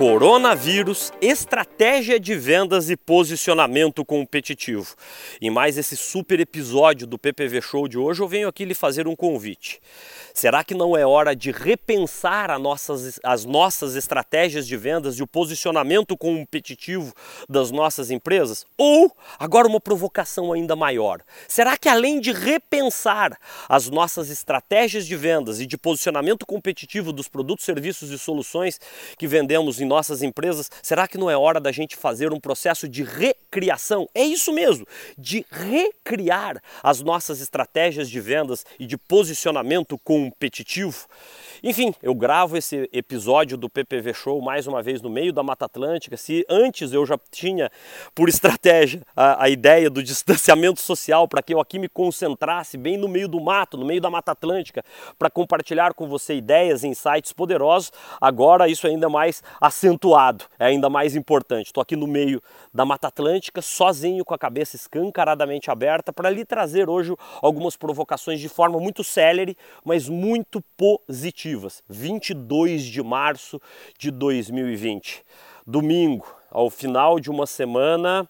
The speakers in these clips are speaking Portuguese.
Coronavírus, estratégia de vendas e posicionamento competitivo. Em mais esse super episódio do PPV Show de hoje, eu venho aqui lhe fazer um convite. Será que não é hora de repensar nossas, as nossas estratégias de vendas e o posicionamento competitivo das nossas empresas? Ou, agora uma provocação ainda maior, será que além de repensar as nossas estratégias de vendas e de posicionamento competitivo dos produtos, serviços e soluções que vendemos em nossas empresas, será que não é hora da gente fazer um processo de recriação? É isso mesmo, de recriar as nossas estratégias de vendas e de posicionamento competitivo. Enfim, eu gravo esse episódio do PPV Show mais uma vez no meio da Mata Atlântica. Se antes eu já tinha, por estratégia, a, a ideia do distanciamento social para que eu aqui me concentrasse bem no meio do mato, no meio da Mata Atlântica, para compartilhar com você ideias e insights poderosos, agora isso é ainda mais acentuado, é ainda mais importante. Estou aqui no meio da Mata Atlântica, sozinho, com a cabeça escancaradamente aberta, para lhe trazer hoje algumas provocações de forma muito célere, mas muito positivas. 22 de março de 2020, domingo, ao final de uma semana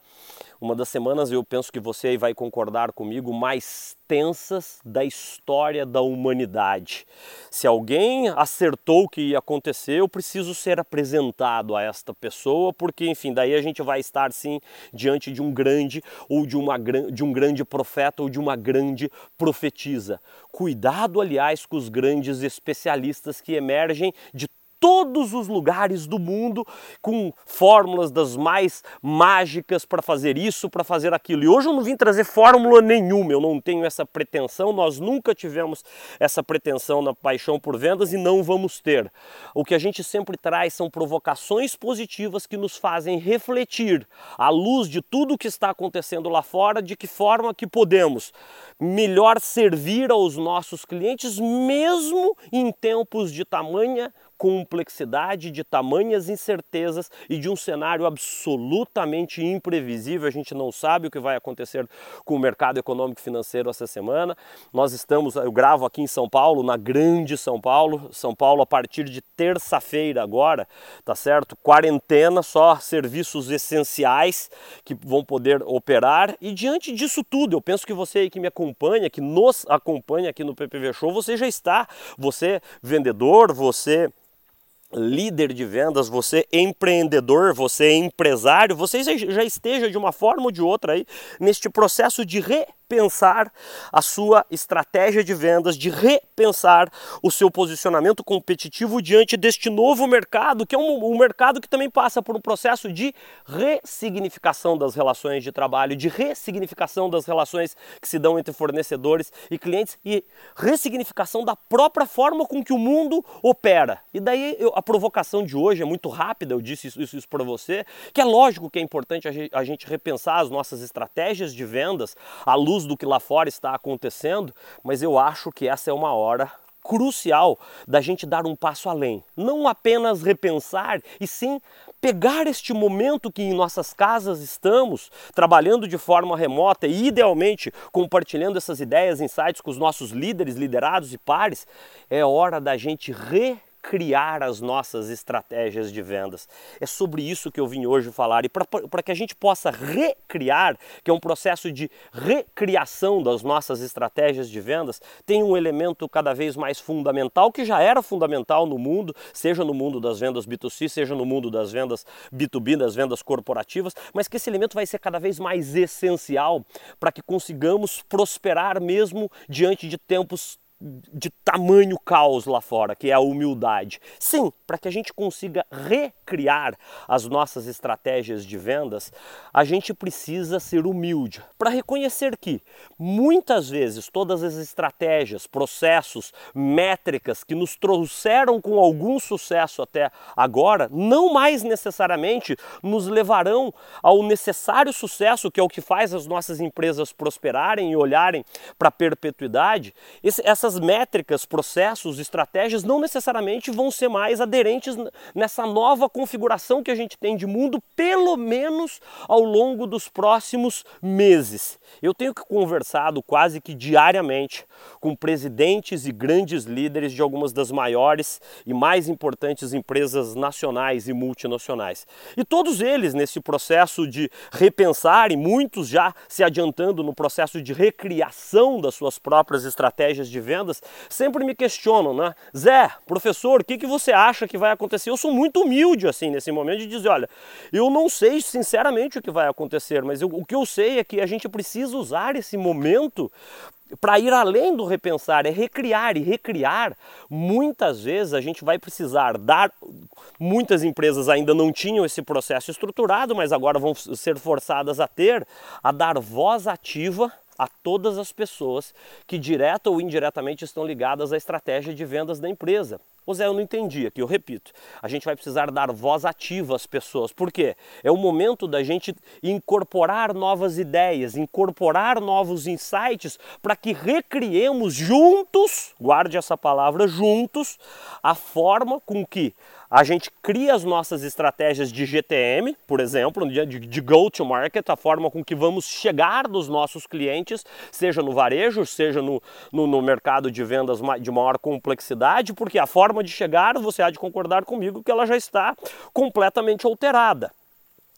uma das semanas, eu penso que você vai concordar comigo, mais tensas da história da humanidade. Se alguém acertou o que ia acontecer, eu preciso ser apresentado a esta pessoa, porque, enfim, daí a gente vai estar sim diante de um grande ou de, uma, de um grande profeta ou de uma grande profetisa. Cuidado, aliás, com os grandes especialistas que emergem de todos os lugares do mundo com fórmulas das mais mágicas para fazer isso, para fazer aquilo. E hoje eu não vim trazer fórmula nenhuma, eu não tenho essa pretensão, nós nunca tivemos essa pretensão na paixão por vendas e não vamos ter. O que a gente sempre traz são provocações positivas que nos fazem refletir, à luz de tudo o que está acontecendo lá fora, de que forma que podemos melhor servir aos nossos clientes, mesmo em tempos de tamanha complexidade, de tamanhas incertezas e de um cenário absolutamente imprevisível. A gente não sabe o que vai acontecer com o mercado econômico financeiro essa semana. Nós estamos, eu gravo aqui em São Paulo, na grande São Paulo. São Paulo, a partir de terça-feira agora, tá certo? Quarentena, só serviços essenciais que vão poder operar. E diante disso tudo, eu penso que você que me acompanha, que nos acompanha aqui no PPV Show, você já está, você vendedor, você líder de vendas, você empreendedor, você empresário, você já esteja de uma forma ou de outra aí neste processo de re repensar a sua estratégia de vendas, de repensar o seu posicionamento competitivo diante deste novo mercado, que é um, um mercado que também passa por um processo de ressignificação das relações de trabalho, de ressignificação das relações que se dão entre fornecedores e clientes e ressignificação da própria forma com que o mundo opera. E daí eu, a provocação de hoje é muito rápida, eu disse isso, isso, isso para você, que é lógico que é importante a gente, repensar as nossas estratégias de vendas à luz luz do que lá fora está acontecendo, mas eu acho que essa é uma hora crucial da gente dar um passo além. Não apenas repensar, e sim pegar este momento que em nossas casas estamos, trabalhando de forma remota e idealmente compartilhando essas ideias, insights com os nossos líderes, liderados e pares, é hora da gente re criar as nossas estratégias de vendas. É sobre isso que eu vim hoje falar. E para que a gente possa recriar, que é um processo de recriação das nossas estratégias de vendas, tem um elemento cada vez mais fundamental, que já era fundamental no mundo, seja no mundo das vendas B2C, seja no mundo das vendas B2B, das vendas corporativas, mas que esse elemento vai ser cada vez mais essencial para que consigamos prosperar mesmo diante de tempos de tamanho caos lá fora, que é a humildade. Sim, para que a gente consiga recriar as nossas estratégias de vendas, a gente precisa ser humilde para reconhecer que muitas vezes todas as estratégias, processos, métricas que nos trouxeram com algum sucesso até agora, não mais necessariamente nos levarão ao necessário sucesso, que é o que faz as nossas empresas prosperarem e olharem para a perpetuidade. Essas essas métricas, processos, estratégias não necessariamente vão ser mais aderentes nessa nova configuração que a gente tem de mundo, pelo menos ao longo dos próximos meses. Eu tenho conversado quase que diariamente com presidentes e grandes líderes de algumas das maiores e mais importantes empresas nacionais e multinacionais. E todos eles, nesse processo de repensar, e muitos já se adiantando no processo de recriação das suas próprias estratégias de vendas, sempre me questionam, né? Zé, professor, o que, que você acha que vai acontecer? Eu sou muito humilde assim nesse momento de dizer, olha, eu não sei sinceramente o que vai acontecer, mas eu, o que eu sei é que a gente precisa usar esse momento para ir além do repensar, é recriar e recriar. Muitas vezes a gente vai precisar dar. Muitas empresas ainda não tinham esse processo estruturado, mas agora vão ser forçadas a ter, a dar voz ativa a todas as pessoas que direta ou indiretamente estão ligadas à estratégia de vendas da empresa. Ô Zé, eu não entendi aqui, eu repito. A gente vai precisar dar voz ativa às pessoas. Por quê? É o momento da gente incorporar novas ideias, incorporar novos insights para que recriemos juntos, guarde essa palavra, juntos, a forma com que a gente cria as nossas estratégias de GTM, por exemplo, de, de go-to-market, a forma com que vamos chegar dos nossos clientes, seja no varejo, seja no, no, no mercado de vendas de maior complexidade, porque a forma de chegar, você há de concordar comigo, que ela já está completamente alterada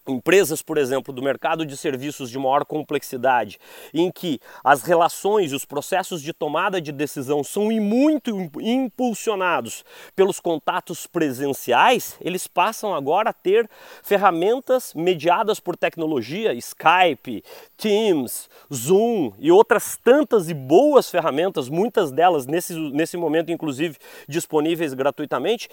empresas, por exemplo, do mercado de serviços de maior complexidade, em que as relações e os processos de tomada de decisão são muito impulsionados pelos contatos presenciais, eles passam agora a ter ferramentas mediadas por tecnologia, Skype, Teams, Zoom e outras tantas e boas ferramentas, muitas delas nesse, nesse momento inclusive disponíveis gratuitamente,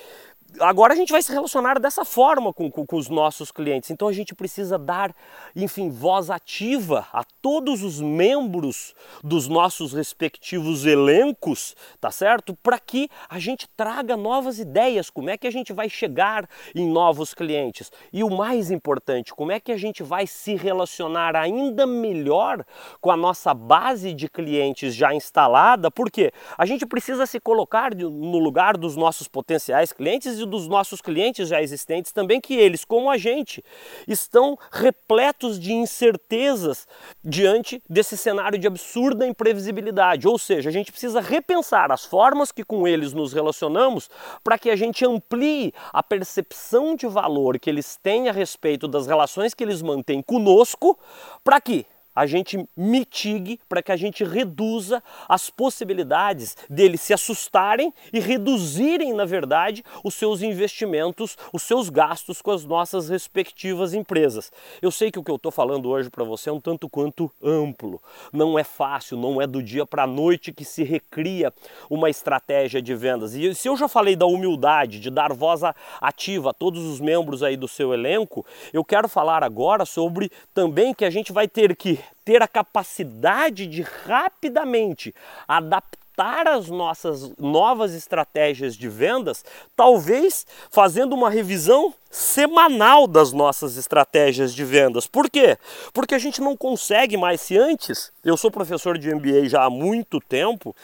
agora a gente vai se relacionar dessa forma com, com, com, os nossos clientes. Então a gente precisa dar, enfim, voz ativa a todos os membros dos nossos respectivos elencos, tá certo? Para que a gente traga novas ideias, como é que a gente vai chegar em novos clientes. E o mais importante, como é que a gente vai se relacionar ainda melhor com a nossa base de clientes já instalada, porque a gente precisa se colocar no lugar dos nossos potenciais clientes e dos nossos clientes já existentes também, que eles, como a gente, estão repletos de incertezas diante desse cenário de absurda imprevisibilidade. Ou seja, a gente precisa repensar as formas que com eles nos relacionamos para que a gente amplie a percepção de valor que eles têm a respeito das relações que eles mantêm conosco, para que a gente mitigue, para que a gente reduza as possibilidades deles se assustarem e reduzirem, na verdade, os seus investimentos, os seus gastos com as nossas respectivas empresas. Eu sei que o que eu estou falando hoje para você é um tanto quanto amplo. Não é fácil, não é do dia para a noite que se recria uma estratégia de vendas. E se eu já falei da humildade, de dar voz ativa a todos os membros aí do seu elenco, eu quero falar agora sobre também que a gente vai ter que ter a capacidade de rapidamente adaptar as nossas novas estratégias de vendas, talvez fazendo uma revisão semanal das nossas estratégias de vendas. Por quê? Porque a gente não consegue mais, se antes, eu sou professor de MBA já há muito tempo,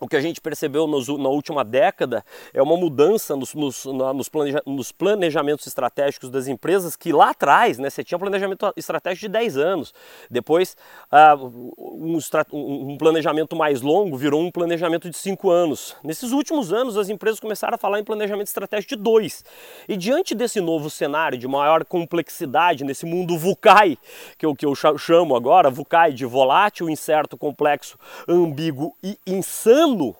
o que a gente percebeu nos, na última década é uma mudança nos, nos, nos, planeja, nos, planejamentos estratégicos das empresas que lá atrás né, você tinha um planejamento estratégico de 10 anos, depois uh, um, um, planejamento mais longo virou um planejamento de 5 anos. Nesses últimos anos as empresas começaram a falar em planejamento estratégico de 2. E diante desse novo cenário de maior complexidade nesse mundo VUCAI, que eu, que eu chamo agora, VUCAI de volátil, incerto, complexo, ambíguo e insano, ano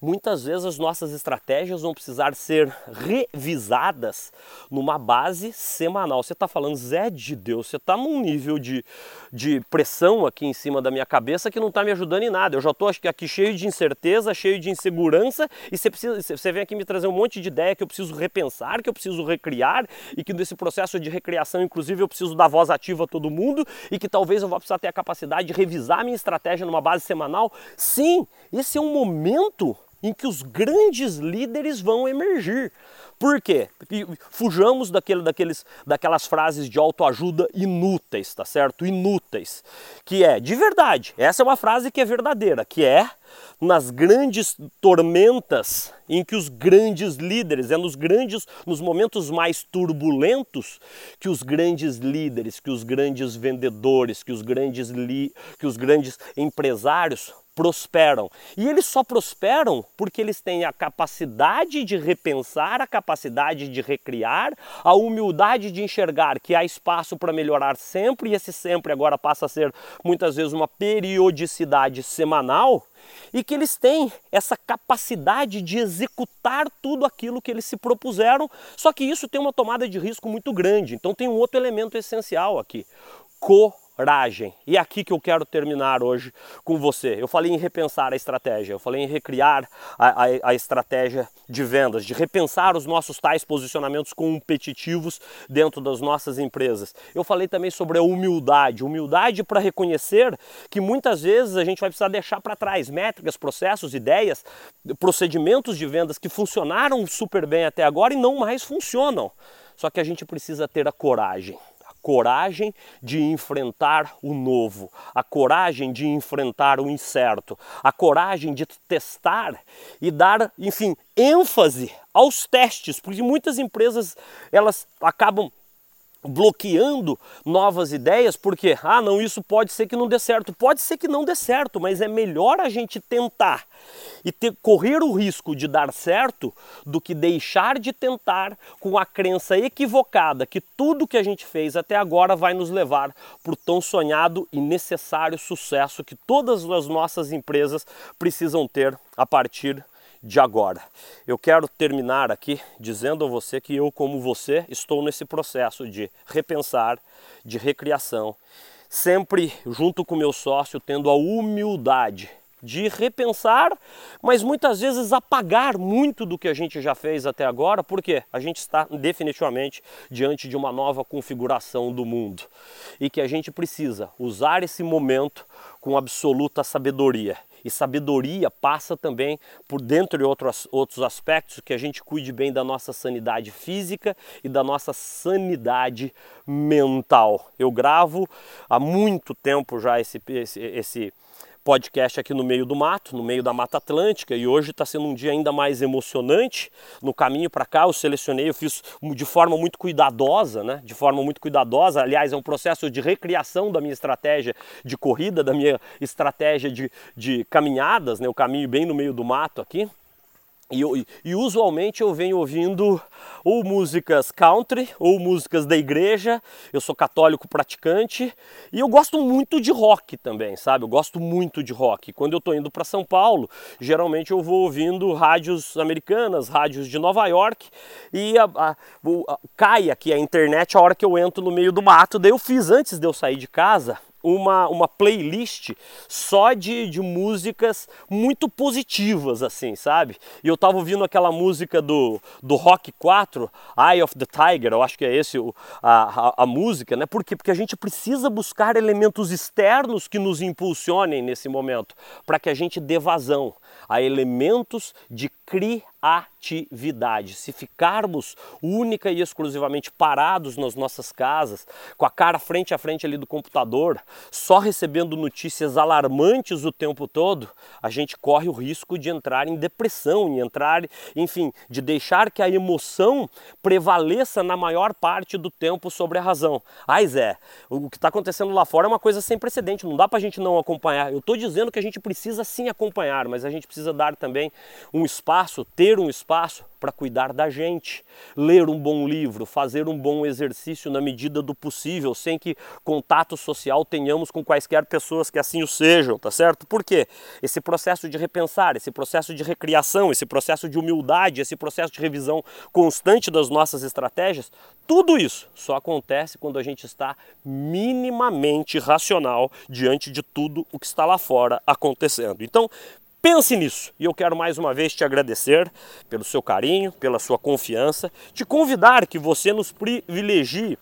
muitas vezes as nossas estratégias vão precisar ser revisadas numa base semanal. Você está falando, Zé de Deus, você está num nível de, de pressão aqui em cima da minha cabeça que não está me ajudando em nada. Eu já estou aqui cheio de incerteza, cheio de insegurança e você, precisa, você vem aqui me trazer um monte de ideia que eu preciso repensar, que eu preciso recriar e que nesse processo de recriação, inclusive, eu preciso dar voz ativa a todo mundo e que talvez eu vá precisar ter a capacidade de revisar minha estratégia numa base semanal. Sim, esse é um momento em que os grandes líderes vão emergir. Por quê? Fujamos daquele, daqueles, daquelas frases de autoajuda inúteis, tá certo? Inúteis. Que é, de verdade, essa é uma frase que é verdadeira, que é nas grandes tormentas em que os grandes líderes, é nos grandes, nos momentos mais turbulentos que os grandes líderes, que os grandes vendedores, que os grandes, li, que os grandes empresários prosperam. E eles só prosperam porque eles têm a capacidade de repensar, a capacidade de recriar, a humildade de enxergar que há espaço para melhorar sempre, e esse sempre agora passa a ser muitas vezes uma periodicidade semanal e que eles têm essa capacidade de executar tudo aquilo que eles se propuseram, só que isso tem uma tomada de risco muito grande. Então tem um outro elemento essencial aqui: co coragem. E é aqui que eu quero terminar hoje com você. Eu falei em repensar a estratégia, eu falei em recriar a, a, a, estratégia de vendas, de repensar os nossos tais posicionamentos competitivos dentro das nossas empresas. Eu falei também sobre a humildade, humildade para reconhecer que muitas vezes a gente vai precisar deixar para trás métricas, processos, ideias, procedimentos de vendas que funcionaram super bem até agora e não mais funcionam. Só que a gente precisa ter a coragem coragem de enfrentar o novo, a coragem de enfrentar o incerto, a coragem de testar e dar, enfim, ênfase aos testes, porque muitas empresas elas acabam bloqueando novas ideias, porque, ah, não, isso pode ser que não dê certo. Pode ser que não dê certo, mas é melhor a gente tentar e ter, correr o risco de dar certo do que deixar de tentar com a crença equivocada que tudo que a gente fez até agora vai nos levar para o tão sonhado e necessário sucesso que todas as nossas empresas precisam ter a partir de agora. Eu quero terminar aqui dizendo a você que eu, como você, estou nesse processo de repensar, de recriação, sempre junto com meu sócio, tendo a humildade de repensar, mas muitas vezes apagar muito do que a gente já fez até agora, porque a gente está definitivamente diante de uma nova configuração do mundo e que a gente precisa usar esse momento com absoluta sabedoria e sabedoria passa também por, dentre outros, outros aspectos, que a gente cuide bem da nossa sanidade física e da nossa sanidade mental. Eu gravo há muito tempo já esse, esse, esse podcast aqui no meio do mato, no meio da Mata Atlântica, e hoje está sendo um dia ainda mais emocionante. No caminho para cá, eu selecionei, eu fiz de forma muito cuidadosa, né? De forma muito cuidadosa. Aliás, é um processo de recriação da minha estratégia de corrida, da minha estratégia de, de caminhadas, né? Eu caminho bem no meio do mato aqui. E, e, usualmente eu venho ouvindo ou músicas country ou músicas da igreja. Eu sou católico praticante e eu gosto muito de rock também, sabe? Eu gosto muito de rock. Quando eu estou indo para São Paulo, geralmente eu vou ouvindo rádios americanas, rádios de Nova York e a, a, a, cai aqui a internet a hora que eu entro no meio do mato. Daí eu fiz antes de eu sair de casa uma, uma playlist só de, de músicas muito positivas, assim, sabe? E eu tava ouvindo aquela música do, do Rock 4, Eye of the Tiger, eu acho que é esse o, a, a, a música, né? Por quê? Porque a gente precisa buscar elementos externos que nos impulsionem nesse momento, para que a gente dê vazão a elementos de criatividade. Se ficarmos única e exclusivamente parados nas nossas casas, com a cara frente a frente ali do computador, só recebendo notícias alarmantes o tempo todo, a gente corre o risco de entrar em depressão, e entrar, enfim, de deixar que a emoção prevaleça na maior parte do tempo sobre a razão. Ai Zé, o que está acontecendo lá fora é uma coisa sem precedente, não dá para a gente não acompanhar. Eu estou dizendo que a gente precisa sim acompanhar, mas a gente precisa dar também um espaço, ter um espaço para cuidar da gente, ler um bom livro, fazer um bom exercício na medida do possível, sem que contato social tenhamos com quaisquer pessoas que assim o sejam, tá certo? Por quê? Esse processo de repensar, esse processo de recriação, esse processo de humildade, esse processo de revisão constante das nossas estratégias, tudo isso só acontece quando a gente está minimamente racional diante de tudo o que está lá fora acontecendo. Então, Pense nisso. E eu quero mais uma vez te agradecer pelo seu carinho, pela sua confiança, te convidar que você nos privilegie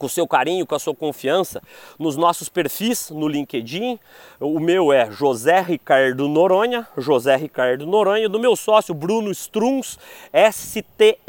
com o seu carinho, com a sua confiança nos nossos perfis no LinkedIn. O meu é José Ricardo Noronha, José Ricardo Noronha, do meu sócio Bruno Struns, S-T-R-U-N-Z.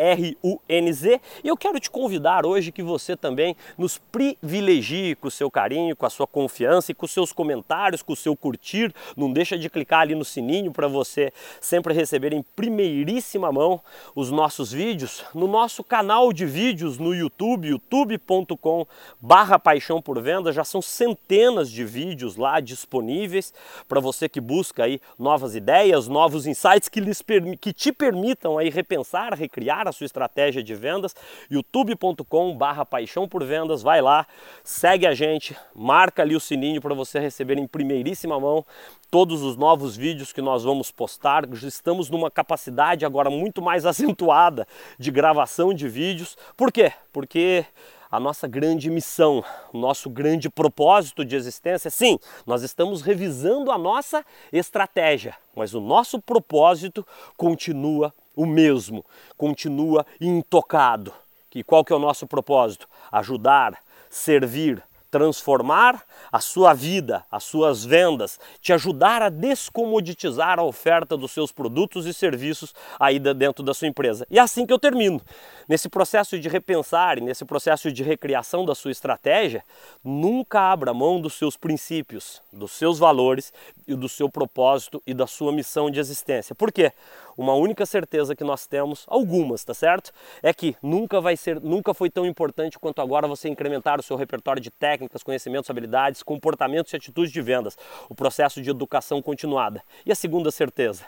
E eu quero te convidar hoje que você também nos privilegie com o seu carinho, com a sua confiança e com os seus comentários, com o seu curtir. Não deixa de clicar ali no sininho para você sempre receber em primeiríssima mão os nossos vídeos no nosso canal de vídeos no YouTube, youtube.com youtube.com barra paixão por venda, já são centenas de vídeos lá disponíveis para você que busca aí novas ideias, novos insights que, lhes, que te permitam aí repensar, recriar a sua estratégia de vendas, youtube.com barra paixão por vendas, vai lá, segue a gente, marca ali o sininho para você receber em primeiríssima mão todos os novos vídeos que nós vamos postar. Estamos numa capacidade agora muito mais acentuada de gravação de vídeos. Por quê? Porque a nossa grande missão, o nosso grande propósito de existência. Sim, nós estamos revisando a nossa estratégia, mas o nosso propósito continua o mesmo, continua intocado. E qual que é o nosso propósito? Ajudar, servir, transformar a sua vida, as suas vendas, te ajudar a descomoditizar a oferta dos seus produtos e serviços aí dentro da sua empresa. E é assim que eu termino. Nesse processo de repensar e nesse processo de recriação da sua estratégia, nunca abra mão dos seus princípios, dos seus valores e do seu propósito e da sua missão de existência. Por quê? Uma única certeza que nós temos, algumas, tá certo? É que nunca vai ser, nunca foi tão importante quanto agora você incrementar o seu repertório de técnicas, conhecimentos, habilidades, comportamentos e atitudes de vendas, o processo de educação continuada. E a segunda certeza,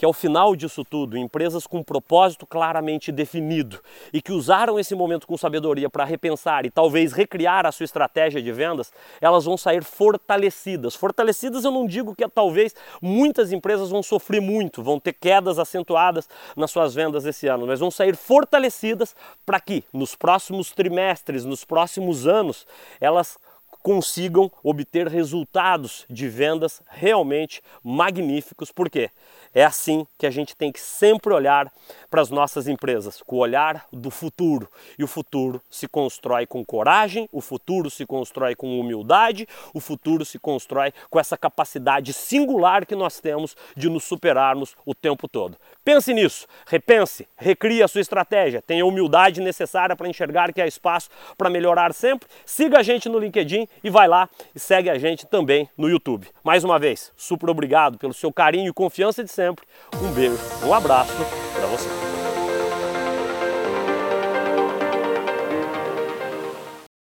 que ao final disso tudo, empresas com propósito claramente definido e que usaram esse momento com sabedoria para repensar e talvez recriar a sua estratégia de vendas, elas vão sair fortalecidas. Fortalecidas eu não digo que talvez muitas empresas vão sofrer muito, vão ter quedas acentuadas nas suas vendas esse ano, mas vão sair fortalecidas para que nos próximos trimestres, nos próximos anos, elas consigam obter resultados de vendas realmente magníficos. Por quê? É assim que a gente tem que sempre olhar para as nossas empresas, com o olhar do futuro. E o futuro se constrói com coragem, o futuro se constrói com humildade, o futuro se constrói com essa capacidade singular que nós temos de nos superarmos o tempo todo. Pense nisso, repense, recrie a sua estratégia, tenha a humildade necessária para enxergar que há espaço para melhorar sempre. Siga a gente no LinkedIn e vai lá e segue a gente também no YouTube. Mais uma vez, super obrigado pelo seu carinho e confiança de sempre. Um beijo, um abraço para você.